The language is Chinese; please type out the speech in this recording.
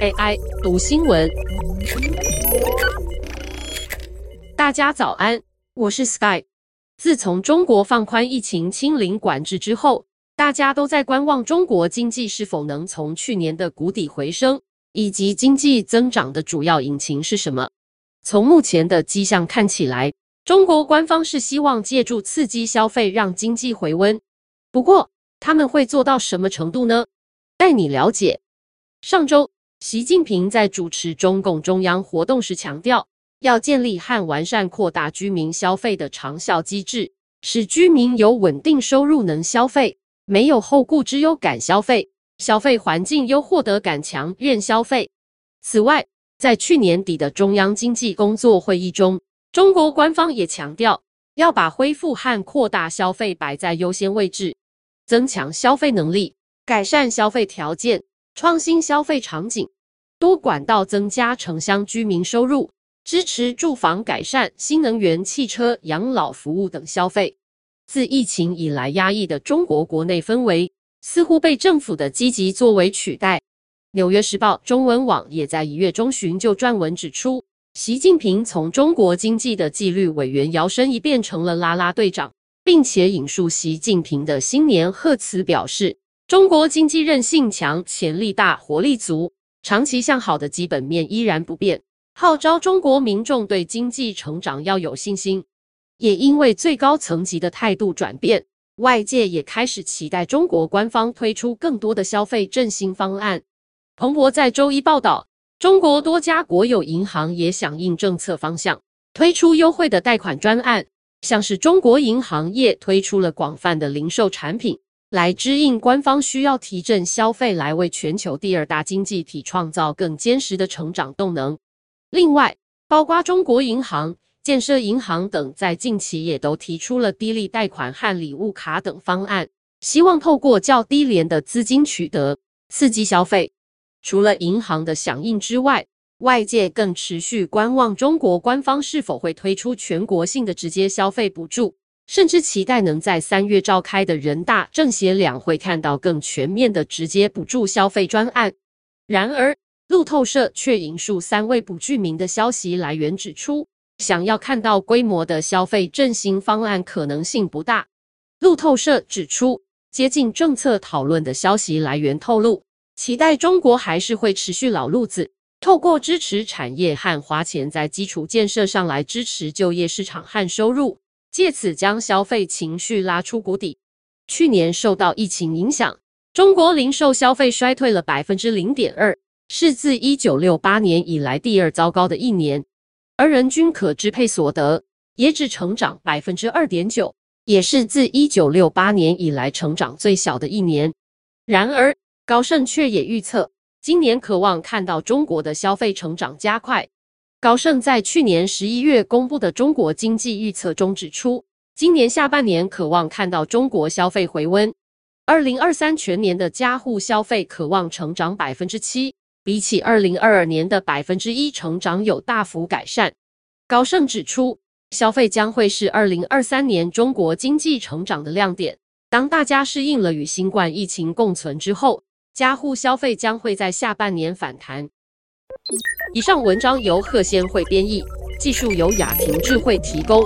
AI 读新闻，大家早安，我是 Sky。自从中国放宽疫情清零管制之后，大家都在观望中国经济是否能从去年的谷底回升，以及经济增长的主要引擎是什么。从目前的迹象看起来，中国官方是希望借助刺激消费让经济回温。不过，他们会做到什么程度呢？带你了解。上周，习近平在主持中共中央活动时强调，要建立和完善扩大居民消费的长效机制，使居民有稳定收入能消费，没有后顾之忧敢消费，消费环境优获得敢强愿消费。此外，在去年底的中央经济工作会议中，中国官方也强调，要把恢复和扩大消费摆在优先位置。增强消费能力，改善消费条件，创新消费场景，多管道增加城乡居民收入，支持住房改善、新能源汽车、养老服务等消费。自疫情以来压抑的中国国内氛围，似乎被政府的积极作为取代。《纽约时报》中文网也在一月中旬就撰文指出，习近平从中国经济的纪律委员摇身一变成了啦啦队长。并且引述习近平的新年贺词表示，中国经济韧性强、潜力大、活力足，长期向好的基本面依然不变，号召中国民众对经济成长要有信心。也因为最高层级的态度转变，外界也开始期待中国官方推出更多的消费振兴方案。彭博在周一报道，中国多家国有银行也响应政策方向，推出优惠的贷款专案。像是中国银行业推出了广泛的零售产品，来支应官方需要提振消费，来为全球第二大经济体创造更坚实的成长动能。另外，包括中国银行、建设银行等，在近期也都提出了低利贷款和礼物卡等方案，希望透过较低廉的资金取得，刺激消费。除了银行的响应之外，外界更持续观望中国官方是否会推出全国性的直接消费补助，甚至期待能在三月召开的人大政协两会看到更全面的直接补助消费专案。然而，路透社却引述三位不具名的消息来源指出，想要看到规模的消费振兴方案可能性不大。路透社指出，接近政策讨论的消息来源透露，期待中国还是会持续老路子。透过支持产业和花钱在基础建设上来支持就业市场和收入，借此将消费情绪拉出谷底。去年受到疫情影响，中国零售消费衰退了百分之零点二，是自一九六八年以来第二糟糕的一年。而人均可支配所得也只成长百分之二点九，也是自一九六八年以来成长最小的一年。然而，高盛却也预测。今年渴望看到中国的消费成长加快。高盛在去年十一月公布的中国经济预测中指出，今年下半年可望看到中国消费回温。二零二三全年的家户消费可望成长百分之七，比起二零二二年的百分之一成长有大幅改善。高盛指出，消费将会是二零二三年中国经济成长的亮点。当大家适应了与新冠疫情共存之后。家户消费将会在下半年反弹。以上文章由贺先慧编译，技术由雅婷智慧提供。